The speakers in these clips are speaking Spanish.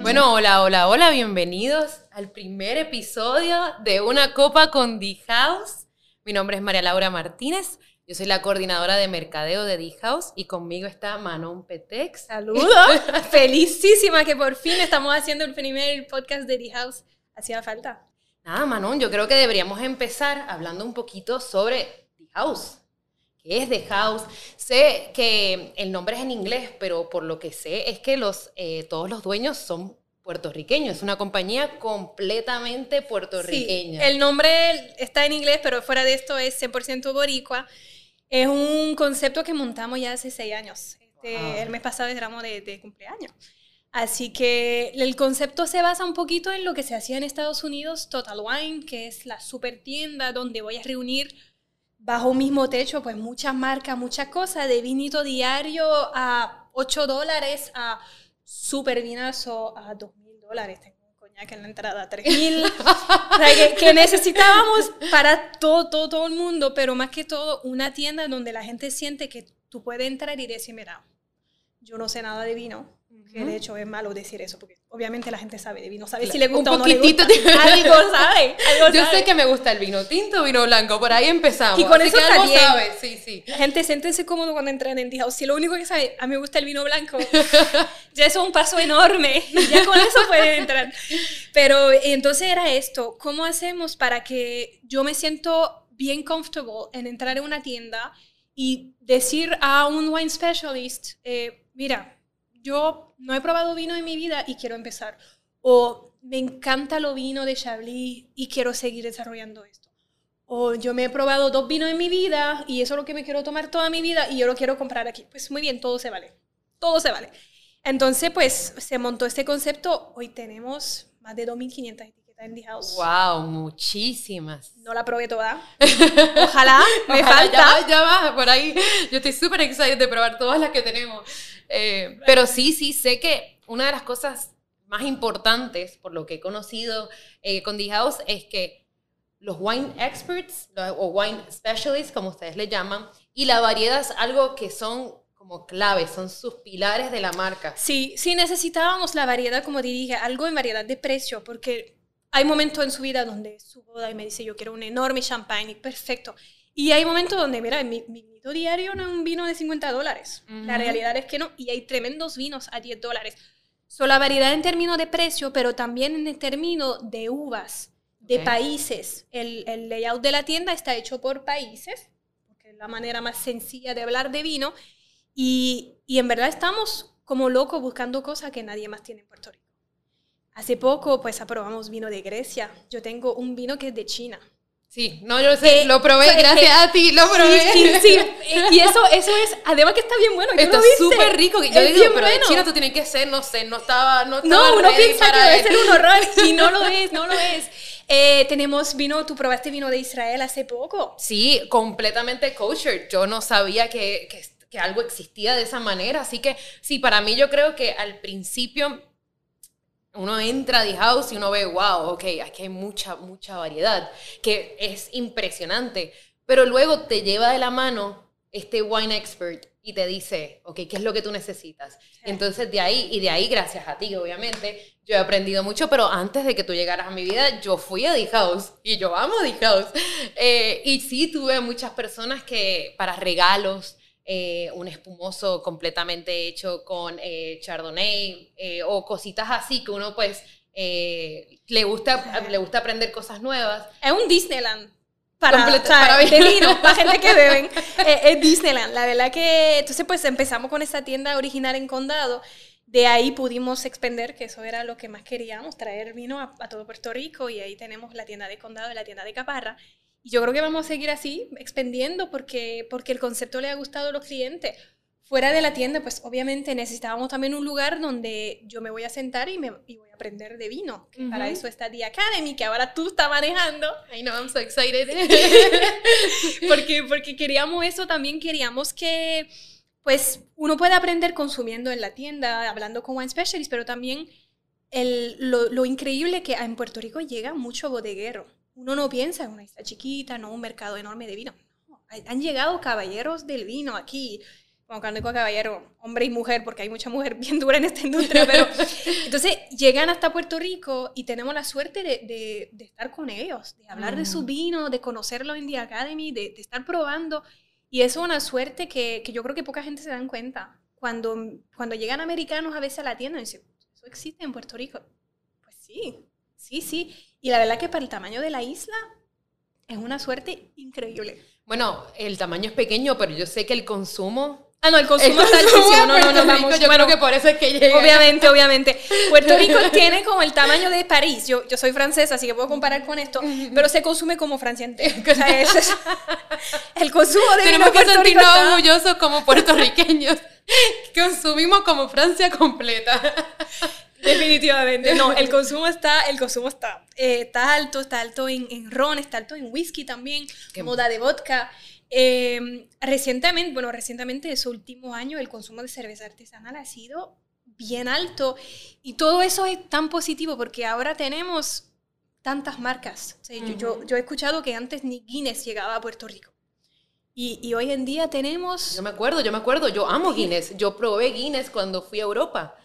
Bueno, hola, hola, hola, bienvenidos al primer episodio de Una Copa con The House. Mi nombre es María Laura Martínez, yo soy la coordinadora de mercadeo de The House y conmigo está Manon Petex. Saludos, felicísima que por fin estamos haciendo el primer podcast de The House. Hacía falta. Nada, Manon, yo creo que deberíamos empezar hablando un poquito sobre The House. ¿Qué es The House? Sé que el nombre es en inglés, pero por lo que sé es que los, eh, todos los dueños son puertorriqueños. Es una compañía completamente puertorriqueña. Sí, el nombre está en inglés, pero fuera de esto es 100% boricua. Es un concepto que montamos ya hace seis años. Este, El mes pasado éramos de, de cumpleaños. Así que el concepto se basa un poquito en lo que se hacía en Estados Unidos, Total Wine, que es la super tienda donde voy a reunir bajo un mismo techo, pues muchas marcas, muchas cosas, de vinito diario a 8 dólares, a super vinazo a 2 mil dólares. Tengo un coñac en la entrada a 3 mil. o sea, que, que, necesitábamos para todo, todo, todo el mundo, pero más que todo una tienda donde la gente siente que tú puedes entrar y decir, mira, yo no sé nada de vino, que de hecho es malo decir eso, porque obviamente la gente sabe de vino, sabe si le gusta un o no le gusta. algo sabe, algo Yo sabe. sé que me gusta el vino tinto, vino blanco, por ahí empezamos. Y con Así eso que algo sabe, sí, sí. La gente siéntense cómodo cuando entran en House. Si lo único que sabe, a mí me gusta el vino blanco, ya eso es un paso enorme. Ya con eso pueden entrar. Pero entonces era esto, ¿cómo hacemos para que yo me siento bien comfortable en entrar en una tienda y decir a un wine specialist, eh, mira, yo no he probado vino en mi vida y quiero empezar. O me encanta lo vino de Chablis y quiero seguir desarrollando esto. O yo me he probado dos vinos en mi vida y eso es lo que me quiero tomar toda mi vida y yo lo quiero comprar aquí. Pues muy bien, todo se vale. Todo se vale. Entonces, pues se montó este concepto. Hoy tenemos más de 2.500 House. ¡Wow! Muchísimas. No la probé toda. Ojalá, me Ojalá, falta. Ya va, ya va, por ahí. Yo estoy súper excited de probar todas las que tenemos. Eh, pero sí, sí, sé que una de las cosas más importantes, por lo que he conocido eh, con The House, es que los wine experts o wine specialists, como ustedes le llaman, y la variedad es algo que son como claves, son sus pilares de la marca. Sí, sí necesitábamos la variedad, como te dije, algo en variedad de precio, porque hay momentos en su vida donde su boda y me dice, yo quiero un enorme champagne, perfecto. Y hay momentos donde, mira, mi, mi vino diario no es un vino de 50 dólares. Uh -huh. La realidad es que no. Y hay tremendos vinos a 10 dólares. So, la variedad en términos de precio, pero también en términos de uvas, de okay. países. El, el, layout de la tienda está hecho por países, porque es la manera más sencilla de hablar de vino. Y, y en verdad estamos como locos buscando cosas que nadie más tiene en Puerto Rico. Hace poco, pues, aprobamos vino de Grecia. Yo tengo un vino que es de China. Sí, no, yo sé, eh, lo probé, so, gracias que, a ti, lo probé. Sí, sí, sí, y eso, eso es, además que está bien bueno. Está súper rico. Yo es digo, pero bueno. China tú tienes que ser, no sé, no estaba, no estaba No, uno piensa que debe ser un horror y no lo es, no lo es. Eh, tenemos vino, tú probaste vino de Israel hace poco. Sí, completamente kosher. Yo no sabía que, que, que algo existía de esa manera, así que sí, para mí yo creo que al principio uno entra a The House y uno ve, wow, ok, aquí hay mucha, mucha variedad, que es impresionante. Pero luego te lleva de la mano este wine expert y te dice, ok, ¿qué es lo que tú necesitas? Sí. Entonces de ahí, y de ahí gracias a ti, obviamente, yo he aprendido mucho, pero antes de que tú llegaras a mi vida, yo fui a The House y yo amo The House. Eh, y sí, tuve muchas personas que para regalos, eh, un espumoso completamente hecho con eh, Chardonnay eh, o cositas así que uno pues le, gusta, le gusta aprender cosas nuevas. Es un Disneyland. Para, o sea, para de vino, para gente que beben, es Disneyland. La verdad que, entonces pues empezamos con esa tienda original en Condado, de ahí pudimos expender, que eso era lo que más queríamos, traer vino a, a todo Puerto Rico, y ahí tenemos la tienda de Condado y la tienda de Caparra, y yo creo que vamos a seguir así, expendiendo, porque, porque el concepto le ha gustado a los clientes. Fuera de la tienda, pues obviamente necesitábamos también un lugar donde yo me voy a sentar y, me, y voy a aprender de vino. Uh -huh. Para eso está The Academy, que ahora tú estás manejando. I know, I'm so excited. porque, porque queríamos eso, también queríamos que pues uno puede aprender consumiendo en la tienda, hablando con wine specialist, pero también el, lo, lo increíble que en Puerto Rico llega mucho bodeguero uno no piensa en una isla chiquita, no un mercado enorme de vino. han llegado caballeros del vino aquí, como cuando digo caballero, hombre y mujer, porque hay mucha mujer bien dura en esta industria, pero entonces llegan hasta Puerto Rico y tenemos la suerte de, de, estar con ellos, de hablar de su vino, de conocerlo en The Academy, de, de estar probando. Y eso es una suerte que, que, yo creo que poca gente se dan cuenta. Cuando, cuando llegan americanos a veces a la tienda y dicen, ¿eso existe en Puerto Rico? Pues sí, sí, sí. Y la verdad que para el tamaño de la isla es una suerte increíble. Bueno, el tamaño es pequeño, pero yo sé que el consumo Ah, no, el consumo, está altísimo. No, no, no, vamos. Yo creo que por eso es que llega. Obviamente, obviamente. Puerto Rico tiene como el tamaño de París. Yo, yo soy francesa, así que puedo comparar con esto, pero se consume como Francia entera. O sea, es, el consumo de Tenemos que sentirnos orgullosos como puertorriqueños. Consumimos como Francia completa. Definitivamente. No, el consumo está, el consumo está, eh, está alto, está alto en, en, ron, está alto en whisky también, moda de vodka. Eh, recientemente, bueno, recientemente, ese último año, el consumo de cerveza artesanal ha sido bien alto y todo eso es tan positivo porque ahora tenemos tantas marcas. yo, yo, he escuchado que antes ni Guinness llegaba a Puerto Rico. Y, y, hoy en día tenemos... Yo me acuerdo, yo me acuerdo, yo amo Guinness. Yo probé Guinness cuando fui a Europa.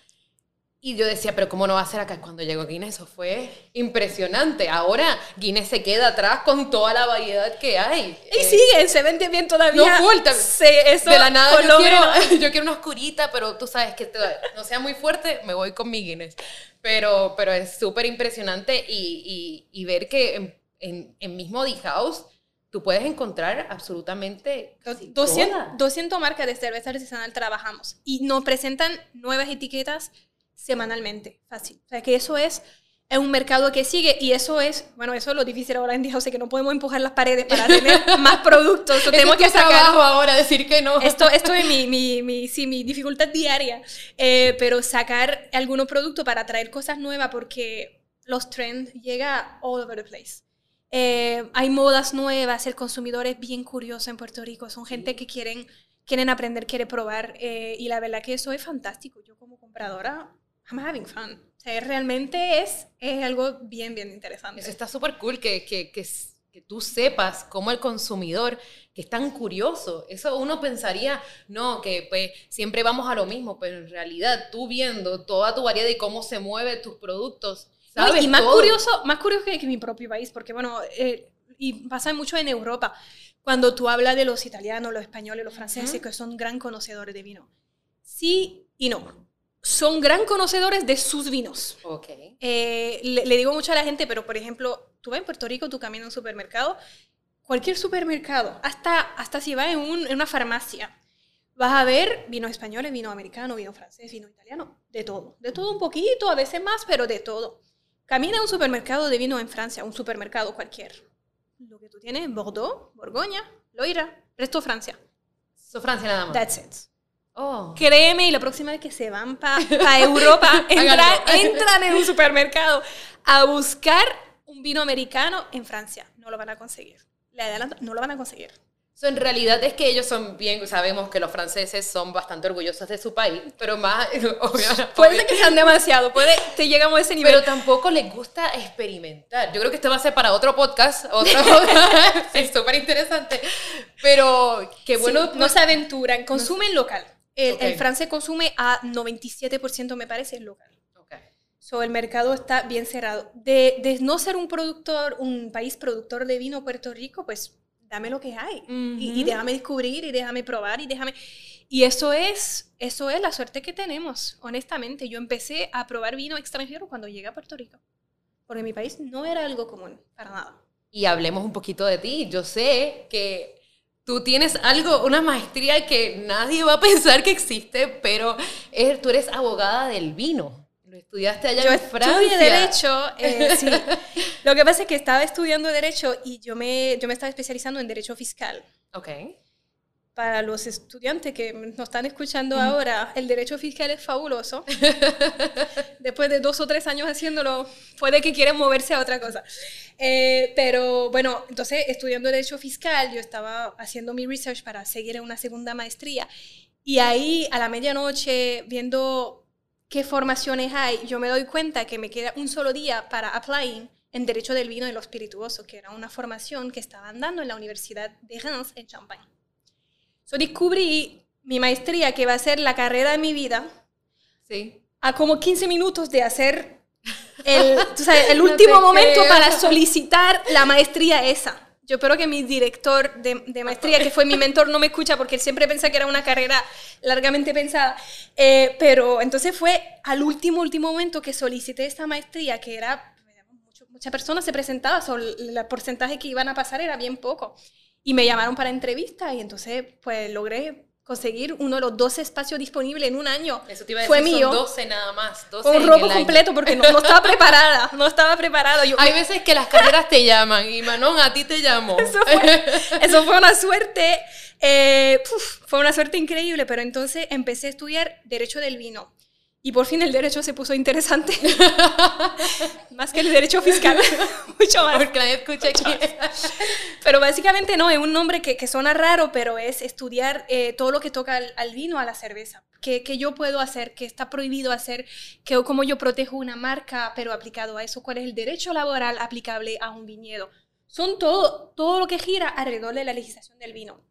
Y yo decía, pero ¿cómo no va a ser acá? Cuando llegó Guinness, eso fue impresionante. Ahora Guinness se queda atrás con toda la variedad que hay. Y eh, sigue, se vende bien todavía. No eso, de la nada yo quiero, yo quiero, una oscurita, pero tú sabes que no sea muy fuerte, me voy con mi Guinness. Pero, pero es súper impresionante y, y, y, ver que en, en, en mismo The House tú puedes encontrar absolutamente 200, 200 marcas de cerveza artesanal trabajamos y nos presentan nuevas etiquetas semanalmente, fácil. O sea, que eso es, es un mercado que sigue y eso es, bueno, eso es lo difícil ahora en día, o sea, que no podemos empujar las paredes para tener más productos. tenemos que sacar ahora, decir que no. Esto, esto es mi, mi, mi, sí, mi dificultad diaria, eh, pero sacar algunos productos para traer cosas nuevas porque los trends llega all over the place. Eh, hay modas nuevas, el consumidor es bien curioso en Puerto Rico, son gente que quieren, quieren aprender, quieren probar eh, y la verdad que eso es fantástico. Yo como compradora I'm having fun. O sea, realmente es, es algo bien, bien interesante. Eso está súper cool que, que, que, que, tú sepas cómo el consumidor, que es tan curioso, eso uno pensaría, no, que pues siempre vamos a lo mismo, pero en realidad tú viendo toda tu variedad y cómo se mueven tus productos, sabes Y más curioso, más curioso que, mi propio país, porque bueno, eh, y pasa mucho en Europa, cuando tú hablas de los italianos, los españoles, los franceses, que son gran conocedores de vino. Sí y no son gran conocedores de sus vinos. Okay. Eh, le, digo mucho a la gente, pero por ejemplo, tú vas en Puerto Rico, tú caminas en un supermercado, cualquier supermercado, hasta, hasta si vas en, en, una farmacia, vas a ver vinos españoles, vino americano, vino francés, vino italiano, de todo. De todo un poquito, a veces más, pero de todo. Camina a un supermercado de vino en Francia, un supermercado cualquier. Lo que tú tienes, Bordeaux, Borgoña, Loira, resto Francia. So Francia nada más. That's it. Oh. Créeme, y la próxima vez que se van para Europa, entran en un supermercado a buscar un vino americano en Francia. No lo van a conseguir. Le adelanto, no lo van a conseguir. en realidad es que ellos son bien, sabemos que los franceses son bastante orgullosos de su país, pero más. Puede que sean demasiado, puede, te llegamos a ese nivel. Pero tampoco les gusta experimentar. Yo creo que esto va a ser para otro podcast, otro, es súper interesante, pero qué bueno. no se aventuran, consumen local. El, francés consume a 97%, me parece, local. Okay. So, el mercado está bien cerrado. De, de, no ser un productor, un país productor de vino, Puerto Rico, pues dame lo que hay. y, déjame descubrir, y déjame probar, y déjame... Y eso es, eso es la suerte que tenemos, honestamente. Yo empecé a probar vino extranjero cuando llegué a Puerto Rico. Porque en mi país no era algo común, para nada. Y hablemos un poquito de ti. Yo sé que tú tienes algo, una maestría que nadie va a pensar que existe, pero tú eres abogada del vino. Lo estudiaste allá en Francia. Yo estudié Derecho, eh, sí. Lo que pasa es que estaba estudiando Derecho y yo me, yo me estaba especializando en Derecho Fiscal. Ok para los estudiantes que nos están escuchando ahora, el derecho fiscal es fabuloso. Después de dos o tres años haciéndolo, puede que quieran moverse a otra cosa. Eh, pero bueno, entonces estudiando derecho fiscal, yo estaba haciendo mi research para seguir en una segunda maestría. Y ahí a la medianoche, viendo qué formaciones hay, yo me doy cuenta que me queda un solo día para applying en Derecho del Vino y lo Espirituoso, que era una formación que estaban dando en la Universidad de Reims en Champagne. So descubrí mi maestría, que va a ser la carrera de mi vida, sí. a como 15 minutos de hacer el, el último momento para solicitar la maestría esa. Yo espero que mi director de, maestría, que fue mi mentor, no me escucha porque él siempre pensaba que era una carrera largamente pensada. Eh, pero entonces fue al último, último momento que solicité esta maestría, que era, muchas personas se presentaban, el porcentaje que iban a pasar era bien poco. Y me llamaron para entrevista y entonces pues logré conseguir uno de los 12 espacios disponibles en un año. Eso te iba a decir, fue mío. Son 12 nada más. 12 un robo completo porque no, estaba preparada, no estaba preparada. Hay veces que las carreras te llaman y Manon a ti te llamó. Eso fue, eso fue una suerte, eh, fue una suerte increíble, pero entonces empecé a estudiar Derecho del Vino. Y por fin el derecho se puso interesante. más que el derecho fiscal. Mucho más. Porque nadie escucha aquí. pero básicamente no, es un nombre que, que suena raro, pero es estudiar eh, todo lo que toca al, vino, a la cerveza. ¿Qué, ¿Qué, yo puedo hacer? ¿Qué está prohibido hacer? ¿Qué, ¿Cómo yo protejo una marca, pero aplicado a eso? ¿Cuál es el derecho laboral aplicable a un viñedo? Son todo, todo lo que gira alrededor de la legislación del vino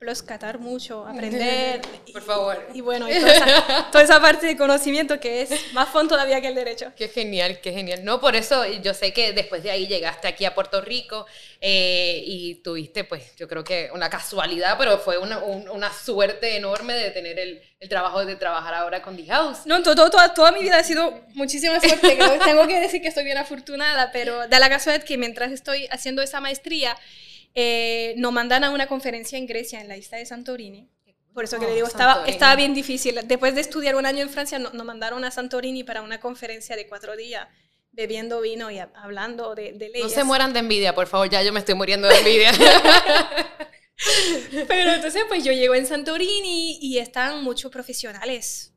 plus catar mucho, aprender. Por favor. Y, bueno, toda, esa, parte de conocimiento que es más fondo todavía que el derecho. Qué genial, qué genial. No, por eso yo sé que después de ahí llegaste aquí a Puerto Rico eh, y tuviste, pues, yo creo que una casualidad, pero fue una, una suerte enorme de tener el, el, trabajo de trabajar ahora con The House. No, todo, toda, toda mi vida ha sido muchísima suerte. tengo que decir que estoy bien afortunada, pero da la casualidad que mientras estoy haciendo esa maestría, eh, nos mandan a una conferencia en Grecia, en la isla de Santorini. Por eso que le digo, estaba, estaba bien difícil. Después de estudiar un año en Francia, nos mandaron a Santorini para una conferencia de cuatro días, bebiendo vino y hablando de, de leyes. No se mueran de envidia, por favor, ya yo me estoy muriendo de envidia. Pero entonces, pues yo llego en Santorini y están muchos profesionales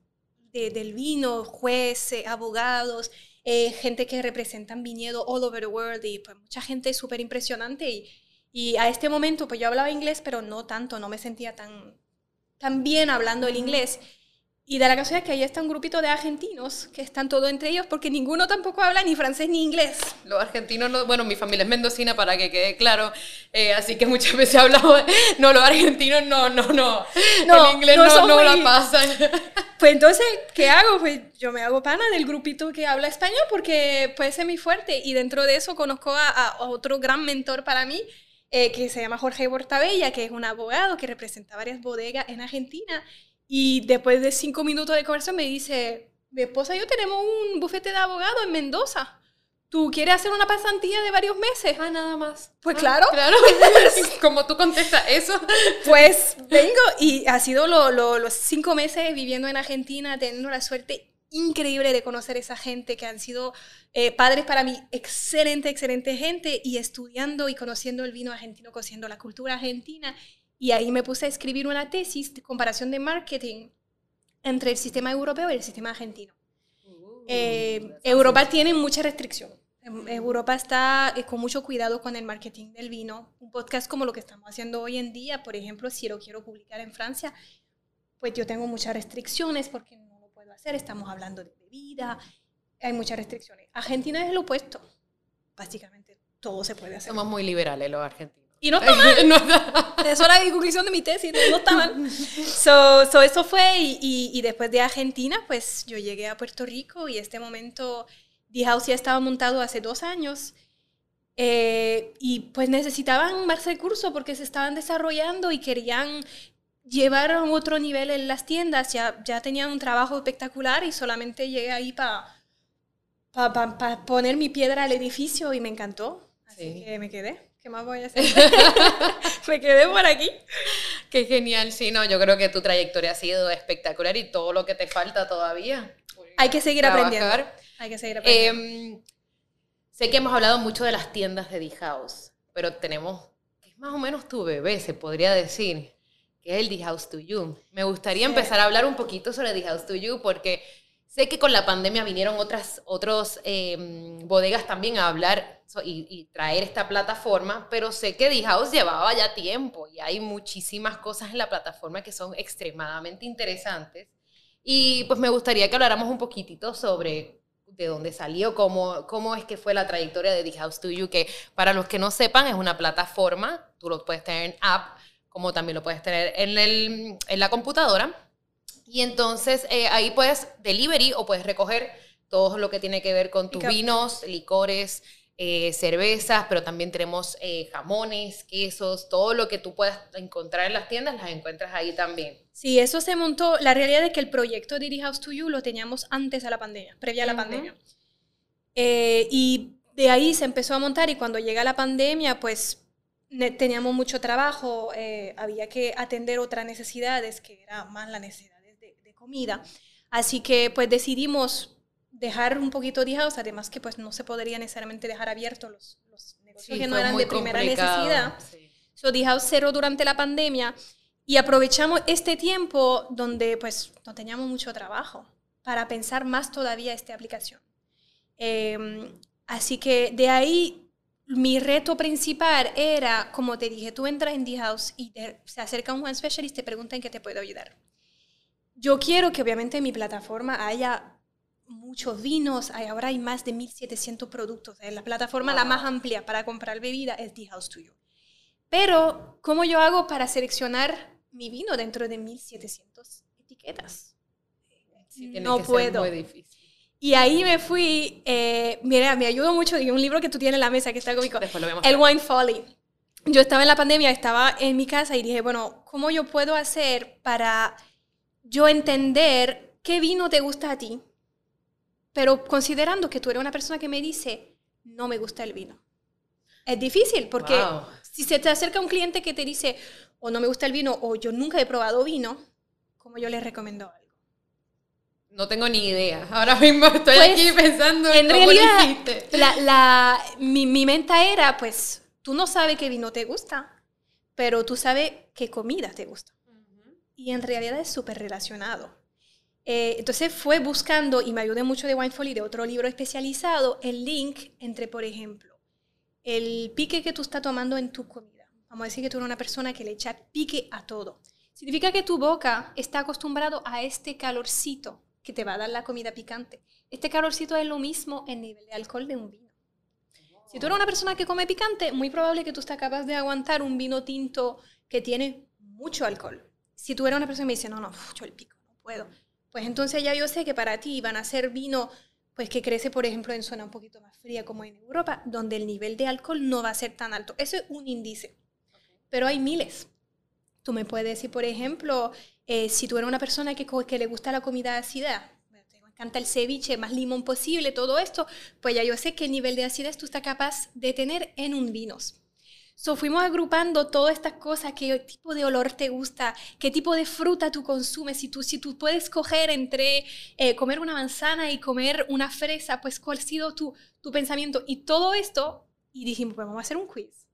del vino, jueces, abogados, eh, gente que representan viñedo all over the world y pues mucha gente súper impresionante y y a este momento, pues yo hablaba inglés, pero no tanto, no me sentía tan, tan bien hablando el inglés. Y da la casualidad que ahí está un grupito de argentinos que están todos entre ellos porque ninguno tampoco habla ni francés ni inglés. Los argentinos, no, bueno, mi familia es mendocina para que quede claro, eh, así que muchas veces he hablado, no, los argentinos no, no, no, no el inglés no, no, no la pasan. Pues entonces, ¿qué hago? Pues yo me hago pana del grupito que habla español porque puede ser muy fuerte y dentro de eso conozco a, a otro gran mentor para mí eh, que se llama Jorge Bortabella, que es un abogado que representa varias bodegas en Argentina. Y después de cinco minutos de conversación me dice, mi esposa y yo tenemos un bufete de abogado en Mendoza. ¿Tú quieres hacer una pasantía de varios meses? Ah, nada más. Pues ah, claro. Claro. Como tú contestas eso. Pues vengo y ha sido los cinco meses viviendo en Argentina, teniendo la suerte increíble de conocer esa gente que han sido eh, padres para mí, excelente, excelente gente, y estudiando y conociendo el vino argentino, conociendo la cultura argentina. Y ahí me puse a escribir una tesis de comparación de marketing entre el sistema europeo y el sistema argentino. Uh, eh, Europa tiene mucha restricción. Europa está eh, con mucho cuidado con el marketing del vino. Un podcast como lo que estamos haciendo hoy en día, por ejemplo, si lo quiero publicar en Francia, pues yo tengo muchas restricciones porque hacer, estamos hablando de bebida, hay muchas restricciones. Argentina es el opuesto, básicamente todo se puede hacer. Somos muy liberales los argentinos. Y no está mal. no Eso era la conclusión de mi tesis, no, está mal. So, so eso fue y, y, después de Argentina, pues yo llegué a Puerto Rico y este momento The House ya estaba montado hace dos años. Eh, y pues necesitaban más recursos porque se estaban desarrollando y querían llevar a otro nivel en las tiendas. Ya, ya tenían un trabajo espectacular y solamente llegué ahí para pa, poner mi piedra al edificio y me encantó. Así que me quedé. ¿Qué más voy a hacer? me quedé por aquí. Qué genial, sí, no, yo creo que tu trayectoria ha sido espectacular y todo lo que te falta todavía. Hay que seguir aprendiendo. Hay que seguir aprendiendo. Em, sé que hemos hablado mucho de las tiendas de D-House, pero tenemos, es más o menos tu bebé, se podría decir que es el The House to You. Me gustaría empezar a hablar un poquito sobre The House to You porque sé que con la pandemia vinieron otras otros, em, bodegas también a hablar y, traer esta plataforma, pero sé que The House llevaba ya tiempo y hay muchísimas cosas en la plataforma que son extremadamente interesantes. Y pues me gustaría que habláramos un poquitito sobre de dónde salió, cómo, cómo es que fue la trayectoria de The House to You, que para los que no sepan es una plataforma, tú lo puedes tener en app, como también lo puedes tener en, el, en la computadora. Y entonces eh, ahí puedes delivery o puedes recoger todo lo que tiene que ver con tus vinos, licores, eh, cervezas, pero también tenemos eh, jamones, quesos, todo lo que tú puedas encontrar en las tiendas, las encuentras ahí también. Sí, eso se montó. La realidad es que el proyecto de House to You lo teníamos antes de la pandemia, previa a la pandemia. Eh, y de ahí se empezó a montar y cuando llega la pandemia, pues teníamos mucho trabajo, había que atender otras necesidades, que era más las necesidades de, de comida. Así que pues decidimos dejar un poquito de house, además que pues no se podría necesariamente dejar abiertos los, los negocios que no eran de primera necesidad. Sí. So, the house cerró durante la pandemia y aprovechamos este tiempo donde pues no teníamos mucho trabajo para pensar más todavía esta aplicación. Em, así que de ahí mi reto principal era, como te dije, tú entras en The House y se acerca un one specialist y te pregunta en qué te puedo ayudar. Yo quiero que obviamente en mi plataforma haya muchos vinos, hay, ahora hay más de 1.700 productos. La plataforma la más amplia para comprar bebida es The House to You. Pero, ¿cómo yo hago para seleccionar mi vino dentro de 1.700 etiquetas? no puedo. muy difícil. Y ahí me fui, eh, mira, me ayudó mucho y un libro que tú tienes en la mesa que está conmigo, El Wine Folly. Yo estaba en la pandemia, estaba en mi casa y dije, bueno, ¿cómo yo puedo hacer para yo entender qué vino te gusta a ti? pero considerando que tú eres una persona que me dice, no me gusta el vino. Es difícil porque si se te acerca un cliente que te dice, o no me gusta el vino, o yo nunca he probado vino, ¿cómo yo le recomiendo algo? No tengo ni idea. Ahora mismo estoy pues, aquí pensando en, cómo realidad, La, la, mi, mi menta era, pues, tú no sabes qué vino te gusta, pero tú sabes qué comida te gusta. Y en realidad es súper relacionado. Eh, entonces fue buscando, y me ayudé mucho de Winefolly, de otro libro especializado, el link entre, por ejemplo, el pique que tú estás tomando en tu comida. Vamos a decir que tú eres una persona que le echa pique a todo. Significa que tu boca está acostumbrado a este calorcito que te va a dar la comida picante. Este calorcito es lo mismo en nivel de alcohol de un vino. Si tú eres una persona que come picante, muy probable que tú estás capaz de aguantar un vino tinto que tiene mucho alcohol. Si tú eres una persona que me dice, no, no, yo el pico, no puedo pues entonces ya yo sé que para ti van a ser vino pues que crece, por ejemplo, en zona un poquito más fría como en Europa, donde el nivel de alcohol no va a ser tan alto. Eso es un índice. Pero hay miles. Tú me puedes decir, por ejemplo, eh, si tú eres una persona que, que le gusta la comida ácida, encanta el ceviche, más limón posible, todo esto, pues ya yo sé qué nivel de acidez tú estás capaz de tener en un vinos. So, fuimos agrupando todas estas cosas, qué tipo de olor te gusta, qué tipo de fruta tú consumes, si tú, si tú puedes coger entre eh, comer una manzana y comer una fresa, pues cuál ha sido tu, tu pensamiento. Y todo esto, y dijimos, pues vamos a hacer un quiz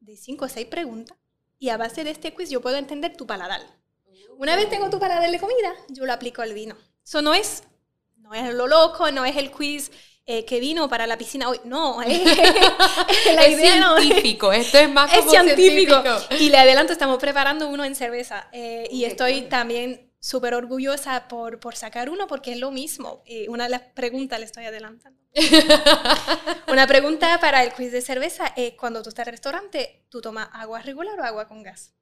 de cinco o seis preguntas, y a base de este quiz yo puedo entender tu paladar. Una vez tengo tu paladar de comida, yo lo aplico al vino. Eso no es, no es lo loco, no es el quiz eh, que vino para la piscina hoy. No, es, científico, esto es más como científico. Y le adelanto, estamos preparando uno en cerveza eh, y estoy también súper orgullosa por, por sacar uno porque es lo mismo. Y una de las preguntas le estoy adelantando. una pregunta para el quiz de cerveza es cuando tú estás en el restaurante, ¿tú tomas agua regular o agua con gas?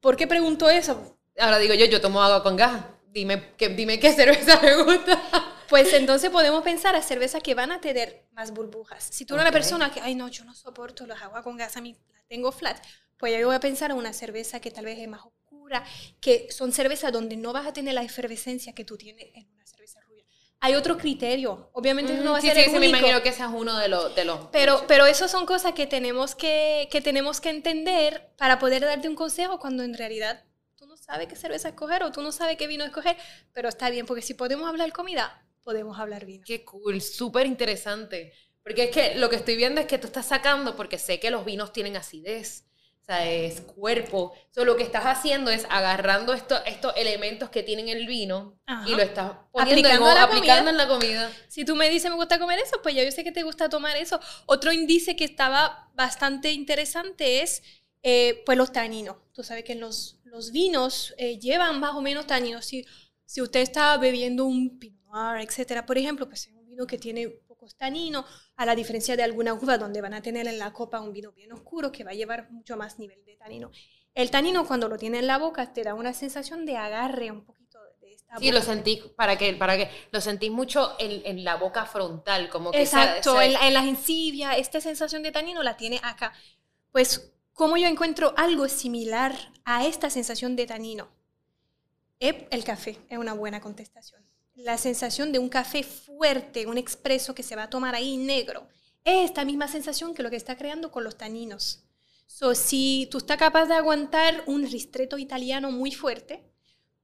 ¿Por qué pregunto eso? Ahora digo yo, yo tomo agua con gas. Dime, que, dime qué cerveza me gusta. Pues entonces podemos pensar a cervezas que van a tener más burbujas. Si tú eres una persona que, ay no, yo no soporto las aguas con gas, a mí la tengo flat, pues yo voy a pensar en una cerveza que tal vez es más oscura, que son cervezas donde no vas a tener la efervescencia que tú tienes en. Hay otro criterio, obviamente no va a ser sí, el único. me imagino que ese es uno de los... De los pero, pero eso son cosas que tenemos que, que tenemos que entender para poder darte un consejo cuando en realidad tú no sabes qué cerveza escoger o tú no sabes qué vino escoger, pero está bien, porque si podemos hablar comida, podemos hablar vino. Qué cool, súper interesante. Porque es que lo que estoy viendo es que tú estás sacando, porque sé que los vinos tienen acidez, o sea, es cuerpo. So, lo que estás haciendo es agarrando esto, estos elementos que tienen el vino y lo estás poniendo aplicando, en, aplicando en la comida. Si tú me dices me gusta comer eso, pues ya yo sé que te gusta tomar eso. Otro índice que estaba bastante interesante es eh, pues los taninos. Tú sabes que los, los vinos eh, llevan más o menos taninos. Si, si usted está bebiendo un pinot Noir, etcétera. Por ejemplo, pues es un vino que tiene pocos taninos, a la diferencia de alguna uva donde van a tener en la copa un vino bien oscuro que va a llevar mucho más nivel de tanino. El tanino cuando lo tiene en la boca te da una sensación de agarre un poquito de esta Sí, lo sentís, para que, para que, lo sentís mucho en, en la boca frontal, como que Exacto, esa, esa... En, la, en las esta sensación de tanino la tiene acá. Pues, ¿cómo yo encuentro algo similar a esta sensación de tanino? El café es una buena contestación. La sensación de un café fuerte, un expreso que se va a tomar ahí negro, es esta misma sensación que lo que está creando con los taninos. So, si tú estás capaz de aguantar un ristretto italiano muy fuerte,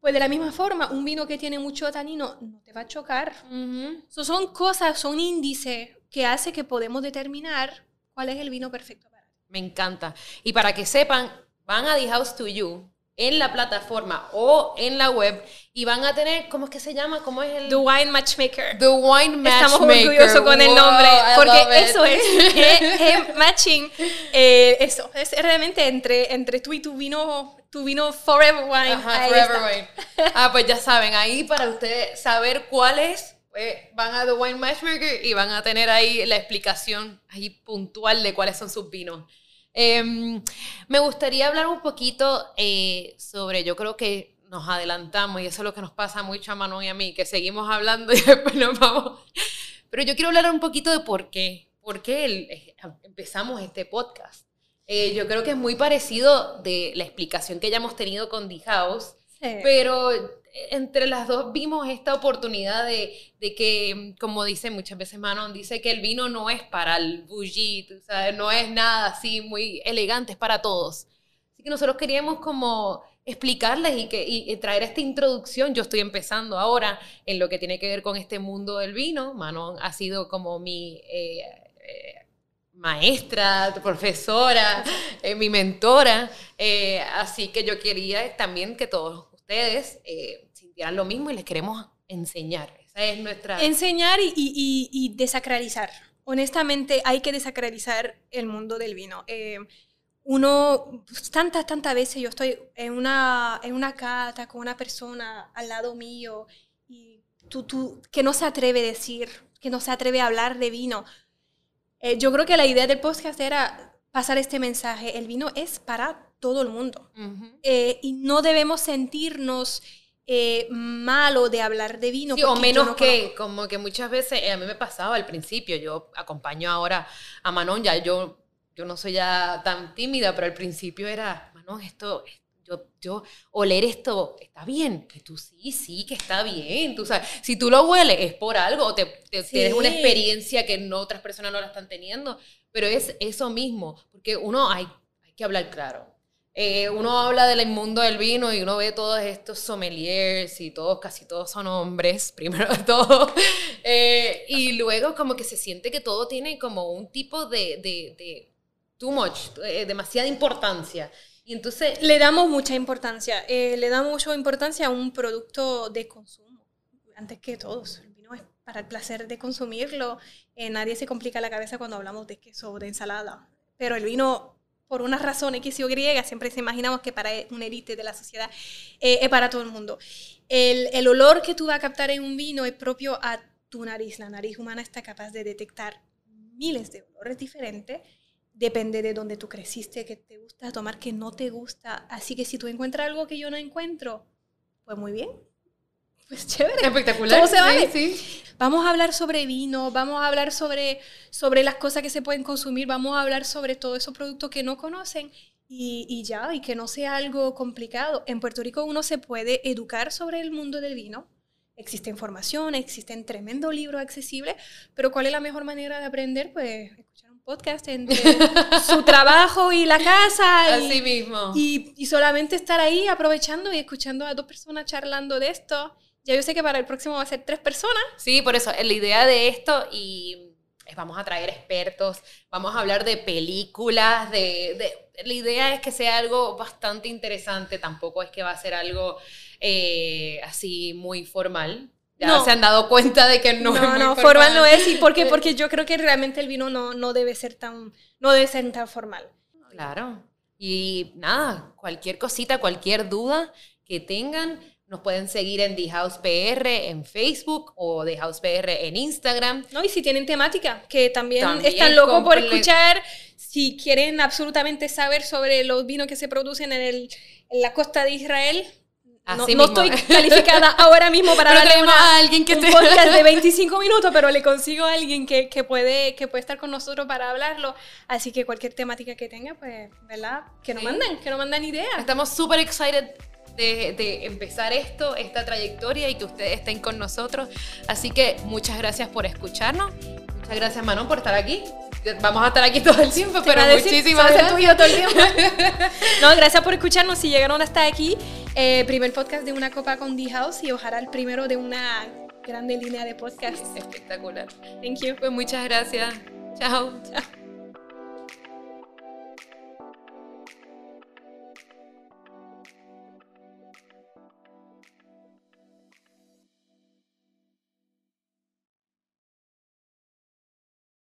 pues de la misma forma, un vino que tiene mucho tanino no te va a chocar. Uh -huh. so, son cosas, son índices que hace que podemos determinar cuál es el vino perfecto para ti. Me encanta. Y para que sepan, van a The House to You en la plataforma o en la web y van a tener, ¿cómo es que se llama? ¿Cómo es el...? The Wine Matchmaker. The Wine Matchmaker. Estamos orgullosos con el nombre, porque eso es, es, es matching, eh, eso, es realmente entre, entre tú y tu vino, tu vino Forever Wine. Ajá, Forever Wine. Ah, pues ya saben, ahí para ustedes saber cuál es, pues van a The Wine Matchmaker y van a tener ahí la explicación ahí puntual de cuáles son sus vinos. Eh, me gustaría hablar un poquito eh, sobre, yo creo que nos adelantamos y eso es lo que nos pasa mucho a Manon y a mí, que seguimos hablando y después nos vamos. Pero yo quiero hablar un poquito de por qué, por qué el, empezamos este podcast. Eh, yo creo que es muy parecido de la explicación que ya hemos tenido con The House, sí. pero entre las dos vimos esta oportunidad de, de, que, como dice muchas veces Manon, dice que el vino no es para el bougie, o sea, no es nada así muy elegante, es para todos. Así que nosotros queríamos como explicarles y, que, y, traer esta introducción. Yo estoy empezando ahora en lo que tiene que ver con este mundo del vino. Manon ha sido como mi... Eh, eh, maestra, profesora, eh, mi mentora, así que yo quería también que todos ustedes sintieran lo mismo y les queremos enseñar. Esa es nuestra... Enseñar y, y, y desacralizar. Honestamente, hay que desacralizar el mundo del vino. Eh, uno, tantas, tantas veces yo estoy en una, en una cata con una persona al lado mío y tú, tú, que no se atreve a decir, que no se atreve a hablar de vino. Eh, yo creo que la idea del podcast era pasar este mensaje. El vino es para todo el mundo. Uh -huh. eh, y no debemos sentirnos eh, malo de hablar de vino. Sí, o menos no que, conozco. como que muchas veces, eh, a mí me pasaba al principio, yo acompaño ahora a Manon, ya yo, yo no soy ya tan tímida, pero al principio era, Manon, esto, yo, yo, oler esto está bien, que tú sí, sí, que está bien, tú sabes, si tú lo hueles es por algo, te, te sí. tienes una experiencia que no, otras personas no la están teniendo, pero es eso mismo, porque uno hay, hay que hablar claro. Eh, uno habla del mundo del vino y uno ve todos estos sommeliers y todos, casi todos son hombres, primero de todo. Eh, y luego como que se siente que todo tiene como un tipo de, de, de too much, eh, demasiada importancia. Y entonces... Le damos mucha importancia. Eh, le damos mucha importancia a un producto de consumo, antes que todos. El vino es para el placer de consumirlo. Eh, nadie se complica la cabeza cuando hablamos de queso o de ensalada. Pero el vino, por una razón X o Y, siempre se imaginamos que para un élite de la sociedad eh, es para todo el mundo. El, el olor que tú vas a captar en un vino es propio a tu nariz. La nariz humana está capaz de detectar miles de olores diferentes depende de dónde tú creciste, que te gusta tomar, que no te gusta. Así que si tú encuentras algo que yo no encuentro, pues muy bien. Pues chévere. Espectacular. ¿Cómo se vale? Sí, sí. Vamos a hablar sobre vino, vamos a hablar sobre, sobre las cosas que se pueden consumir, vamos a hablar sobre todos esos productos que no conocen y, y ya, y que no sea algo complicado. En Puerto Rico uno se puede educar sobre el mundo del vino. Existe información, existen tremendos libros accesibles, pero ¿cuál es la mejor manera de aprender? Pues escuchar un podcast entre su trabajo y la casa. Y, Así mismo. Y, y, solamente estar ahí aprovechando y escuchando a dos personas charlando de esto. Ya yo sé que para el próximo va a ser tres personas. Sí, por eso, la idea de esto y vamos a traer expertos, vamos a hablar de películas, de, de, la idea es que sea algo bastante interesante, tampoco es que va a ser algo eh, así muy formal. Ya no. se han dado cuenta de que no, no es muy no, formal. formal no es. ¿Y por qué? Porque yo creo que realmente el vino no, no debe ser tan, no debe ser tan formal. Claro. Y nada, cualquier cosita, cualquier duda que tengan, Nos pueden seguir en The House PR en Facebook o The House PR en Instagram. No, y si tienen temática, que también, están locos por escuchar, si quieren absolutamente saber sobre los vinos que se producen en, el, en la costa de Israel, no, estoy calificada ahora mismo para darle a alguien que un podcast de 25 minutos, pero le consigo a alguien que, que, puede, que puede estar con nosotros para hablarlo. Así que cualquier temática que tenga, pues, ¿verdad? Que nos manden, que nos manden ideas. Estamos súper excited de, de, empezar esto, esta trayectoria y que ustedes estén con nosotros. Así que muchas gracias por escucharnos. Muchas gracias, Manon, por estar aquí. Vamos a estar aquí todo el tiempo, pero muchísimas gracias. todo el tiempo. no, gracias por escucharnos. Si llegaron hasta aquí, eh, primer podcast de Una Copa con The House y ojalá el primero de una grande línea de podcast. Espectacular. Thank you. Pues muchas gracias. Chao. Chao.